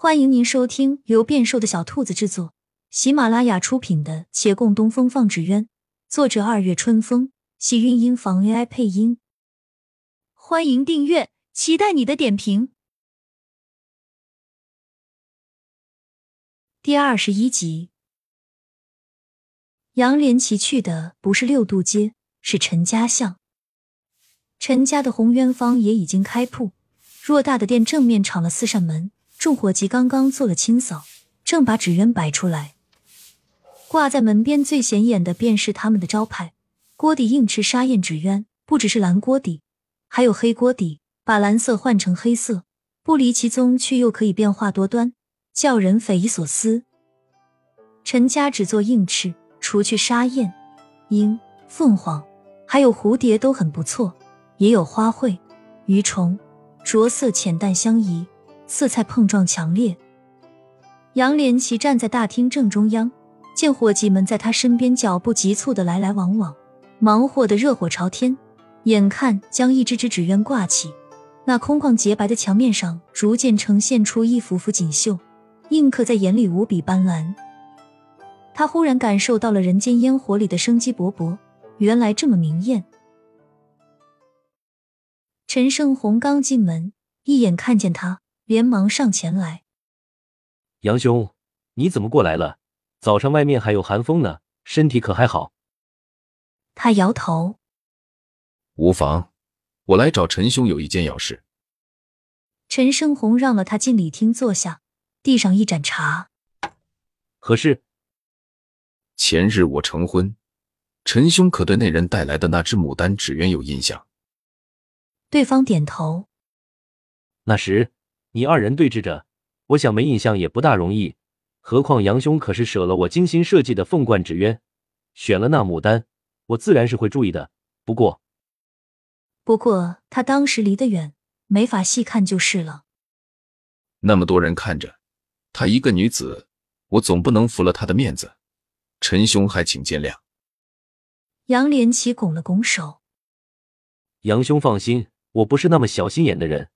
欢迎您收听由变瘦的小兔子制作、喜马拉雅出品的《且共东风放纸鸢》，作者二月春风，喜韵音房 AI 配音。欢迎订阅，期待你的点评。第二十一集，杨连奇去的不是六渡街，是陈家巷。陈家的红渊坊也已经开铺，偌大的店正面敞了四扇门。众伙计刚刚做了清扫，正把纸鸢摆出来。挂在门边最显眼的便是他们的招牌——锅底硬翅沙燕纸鸢。不只是蓝锅底，还有黑锅底，把蓝色换成黑色，不离其宗，却又可以变化多端，叫人匪夷所思。陈家只做硬翅，除去沙燕、鹰、凤凰，还有蝴蝶都很不错，也有花卉、鱼虫，着色浅淡相宜。色彩碰撞强烈。杨连奇站在大厅正中央，见伙计们在他身边脚步急促的来来往往，忙活的热火朝天。眼看将一只只纸鸢挂起，那空旷洁白的墙面上逐渐呈现出一幅幅锦绣，印刻在眼里无比斑斓。他忽然感受到了人间烟火里的生机勃勃，原来这么明艳。陈胜红刚进门，一眼看见他。连忙上前来，杨兄，你怎么过来了？早上外面还有寒风呢，身体可还好？他摇头，无妨，我来找陈兄有一件要事。陈胜红让了他进礼厅坐下，递上一盏茶。何事？前日我成婚，陈兄可对那人带来的那只牡丹纸鸢有印象？对方点头。那时。你二人对峙着，我想没印象也不大容易。何况杨兄可是舍了我精心设计的凤冠纸鸢，选了那牡丹，我自然是会注意的。不过，不过他当时离得远，没法细看就是了。那么多人看着，她一个女子，我总不能服了她的面子。陈兄还请见谅。杨连奇拱了拱手，杨兄放心，我不是那么小心眼的人。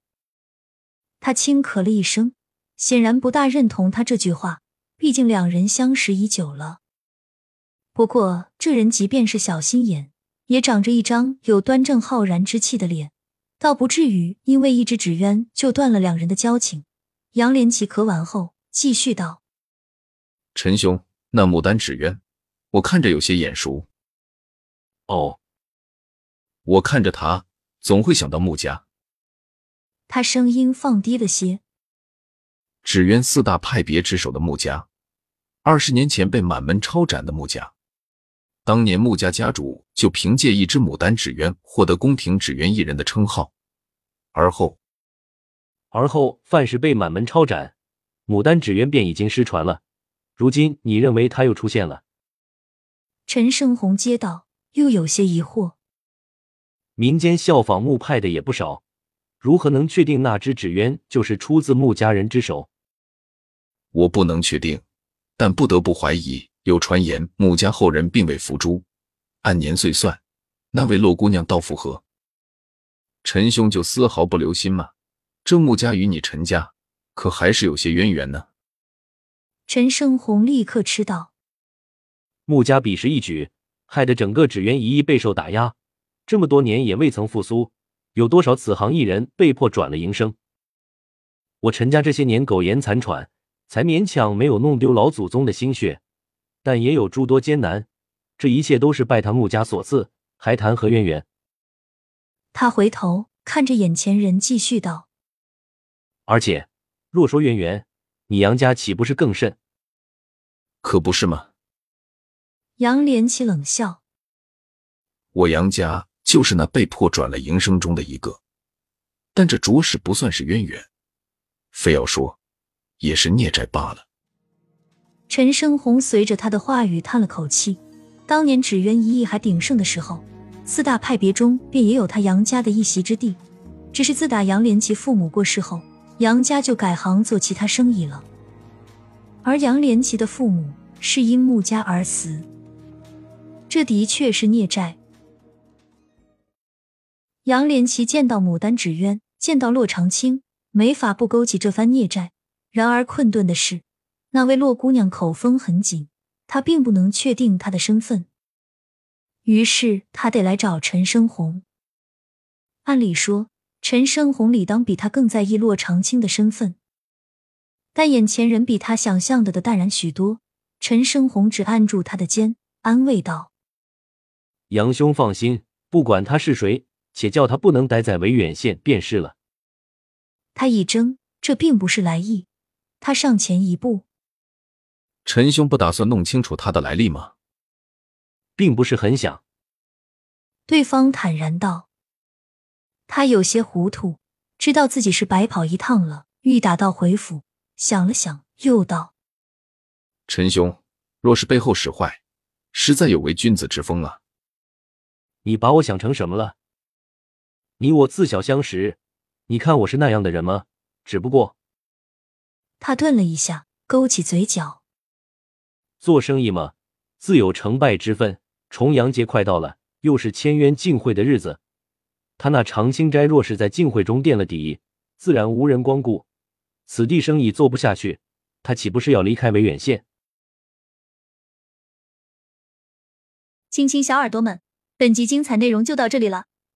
他轻咳了一声，显然不大认同他这句话。毕竟两人相识已久了。不过这人即便是小心眼，也长着一张有端正浩然之气的脸，倒不至于因为一只纸鸢就断了两人的交情。杨连奇咳完后，继续道：“陈兄，那牡丹纸鸢，我看着有些眼熟。哦，我看着他，总会想到穆家。”他声音放低了些。纸鸢四大派别之首的穆家，二十年前被满门抄斩的穆家，当年穆家家主就凭借一只牡丹纸鸢获得宫廷纸鸢艺人的称号。而后，而后范氏被满门抄斩，牡丹纸鸢便已经失传了。如今你认为他又出现了？陈胜红接道，又有些疑惑。民间效仿穆派的也不少。如何能确定那只纸鸢就是出自穆家人之手？我不能确定，但不得不怀疑。有传言穆家后人并未伏诛，按年岁算，那位洛姑娘倒符合。陈兄就丝毫不留心吗？这穆家与你陈家可还是有些渊源呢。陈胜红立刻吃道：“穆家彼时一举，害得整个纸鸢一役备受打压，这么多年也未曾复苏。”有多少此行艺人被迫转了营生？我陈家这些年苟延残喘，才勉强没有弄丢老祖宗的心血，但也有诸多艰难。这一切都是拜他穆家所赐，还谈何渊源？他回头看着眼前人，继续道：“而且，若说渊源，你杨家岂不是更甚？可不是吗？”杨连起冷笑：“我杨家。”就是那被迫转了营生中的一个，但这着实不算是渊源，非要说，也是孽债罢了。陈生红随着他的话语叹了口气。当年纸鸢一役还鼎盛的时候，四大派别中便也有他杨家的一席之地。只是自打杨连奇父母过世后，杨家就改行做其他生意了。而杨连奇的父母是因穆家而死，这的确是孽债。杨连奇见到牡丹纸鸢，见到洛长青，没法不勾起这番孽债，然而困顿的是，那位洛姑娘口风很紧，他并不能确定她的身份。于是他得来找陈生红。按理说，陈生红理当比他更在意洛长青的身份，但眼前人比他想象的的淡然许多。陈生红只按住他的肩，安慰道：“杨兄放心，不管他是谁，且叫他不能待在维远县便是了。”他一怔，这并不是来意。他上前一步：“陈兄不打算弄清楚他的来历吗？”并不是很想。对方坦然道：“他有些糊涂，知道自己是白跑一趟了，欲打道回府。想了想，又道。”陈兄，若是背后使坏，实在有违君子之风啊！你把我想成什么了？你我自小相识，你看我是那样的人吗？只不过……他顿了一下，勾起嘴角。做生意嘛，自有成败之分。重阳节快到了，又是签约进会的日子，他那长青斋若是在进会中垫了底，自然无人光顾，此地生意做不下去，他岂不是要离开维远县？亲亲小耳朵们，本集精彩内容就到这里了，